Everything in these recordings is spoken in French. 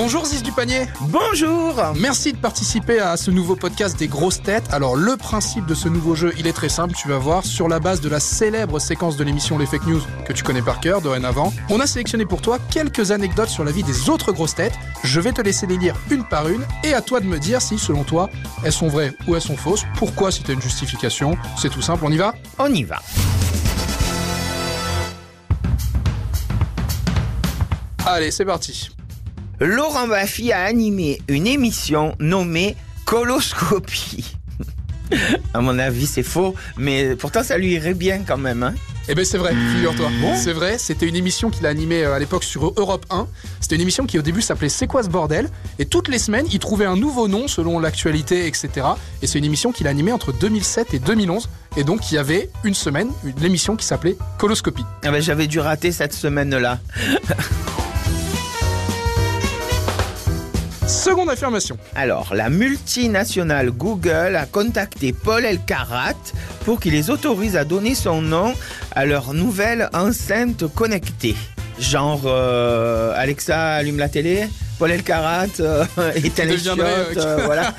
Bonjour Ziz du panier Bonjour Merci de participer à ce nouveau podcast des grosses têtes. Alors le principe de ce nouveau jeu, il est très simple, tu vas voir, sur la base de la célèbre séquence de l'émission Les Fake News que tu connais par cœur dorénavant, on a sélectionné pour toi quelques anecdotes sur la vie des autres grosses têtes. Je vais te laisser les lire une par une et à toi de me dire si selon toi elles sont vraies ou elles sont fausses, pourquoi si tu as une justification. C'est tout simple, on y va On y va. Allez, c'est parti. Laurent Baffy a animé une émission nommée Coloscopie. à mon avis, c'est faux, mais pourtant ça lui irait bien quand même. Hein eh ben c'est vrai, figure-toi. C'est vrai, c'était une émission qu'il a animée euh, à l'époque sur Europe 1. C'était une émission qui au début s'appelait C'est quoi ce bordel? Et toutes les semaines, il trouvait un nouveau nom selon l'actualité, etc. Et c'est une émission qu'il a animée entre 2007 et 2011. Et donc il y avait une semaine, l'émission qui s'appelait Coloscopie. Ah ben, J'avais dû rater cette semaine-là. Seconde affirmation. Alors, la multinationale Google a contacté Paul Elkarat pour qu'il les autorise à donner son nom à leur nouvelle enceinte connectée. Genre, euh, Alexa, allume la télé Paul Elkarat euh, est un euh, voilà.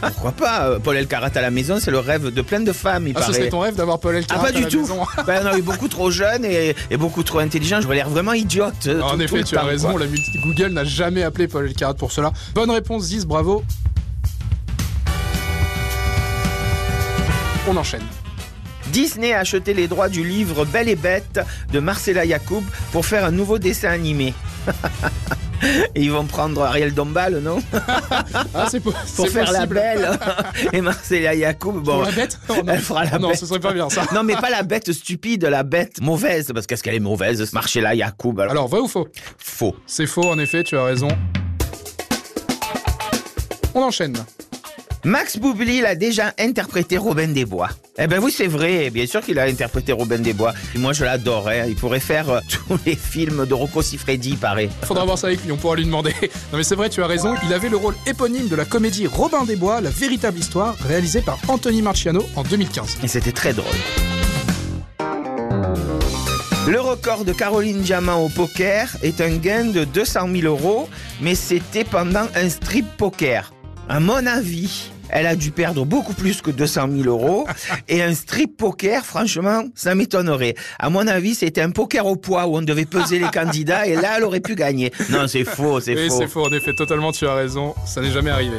Pourquoi pas Paul Elkarat à la maison, c'est le rêve de plein de femmes, il ah, Ce serait ton rêve d'avoir Paul Elkarat ah, pas du tout. Maison. ben, non, il est beaucoup trop jeune et, beaucoup trop intelligent. J'aurais l'air vraiment idiote. en effet, tu as raison. La Google n'a jamais appelé Paul Elkarat pour cela. Bonne réponse, 10, bravo. On enchaîne. Disney a acheté les droits du livre Belle et Bête de Marcella Yacoub pour faire un nouveau dessin animé. Et ils vont prendre Ariel Dombal, non ah, c'est pour, faire la belle. Et Marcella Yacoub, bon, pour la bête Elle fera la non, bête. ce serait pas bien ça. Non, mais pas la bête stupide, la bête mauvaise, parce qu'est-ce qu'elle est mauvaise, Marcella Yacoub. Alors. alors, vrai ou faux? Faux. C'est faux, en effet, tu as raison. On enchaîne. Max Boublil a déjà interprété Robin des Bois. Eh ben oui, c'est vrai. Bien sûr qu'il a interprété Robin des Bois. Et moi, je l'adore. Hein. Il pourrait faire euh, tous les films de Rocco Siffredi, il paraît. Faudra voir ça avec lui. On pourra lui demander. Non mais c'est vrai, tu as raison. Il avait le rôle éponyme de la comédie Robin des Bois, la véritable histoire, réalisée par Anthony Marciano en 2015. Et c'était très drôle. Le record de Caroline Diamant au poker est un gain de 200 000 euros, mais c'était pendant un strip poker. À mon avis, elle a dû perdre beaucoup plus que 200 000 euros. Et un strip poker, franchement, ça m'étonnerait. À mon avis, c'était un poker au poids où on devait peser les candidats et là, elle aurait pu gagner. Non, c'est faux, c'est oui, faux. c'est faux, en effet, totalement, tu as raison. Ça n'est jamais arrivé.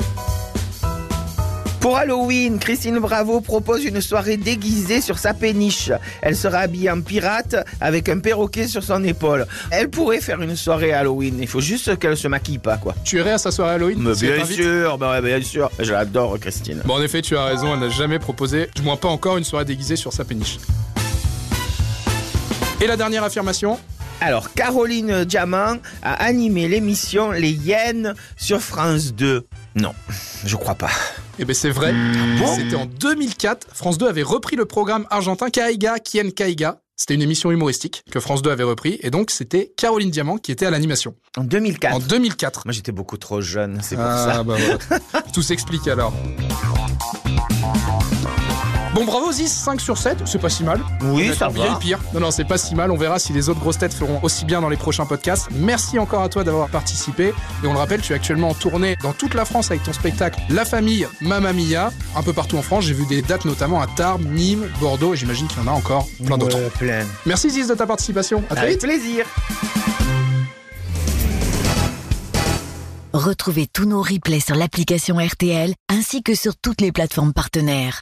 Pour Halloween, Christine Bravo propose une soirée déguisée sur sa péniche. Elle sera habillée en pirate avec un perroquet sur son épaule. Elle pourrait faire une soirée Halloween. Il faut juste qu'elle se maquille pas, quoi. Tu irais à sa soirée Halloween Bien sûr, bah bien sûr. Je l'adore, Christine. Bon, en effet, tu as raison. Elle n'a jamais proposé, du moins pas encore, une soirée déguisée sur sa péniche. Et la dernière affirmation alors, Caroline Diamant a animé l'émission Les Hyènes sur France 2. Non, je crois pas. Eh bien, c'est vrai. C'était en 2004. France 2 avait repris le programme argentin Kaiga Kien Kaiga. C'était une émission humoristique que France 2 avait repris. Et donc, c'était Caroline Diamant qui était à l'animation. En 2004 En 2004. Moi, j'étais beaucoup trop jeune, c'est pour ah, ça. Bah Tout s'explique alors. Bon, bravo Ziz, 5 sur 7, c'est pas si mal. Oui, ça va. Le pire. Non, non, c'est pas si mal. On verra si les autres grosses têtes feront aussi bien dans les prochains podcasts. Merci encore à toi d'avoir participé. Et on le rappelle, tu es actuellement en tournée dans toute la France avec ton spectacle La Famille Mamma Mia. Un peu partout en France. J'ai vu des dates notamment à Tarbes, Nîmes, Bordeaux et j'imagine qu'il y en a encore plein d'autres. plein. Merci Ziz de ta participation. À très avec vite. plaisir. Retrouvez tous nos replays sur l'application RTL ainsi que sur toutes les plateformes partenaires.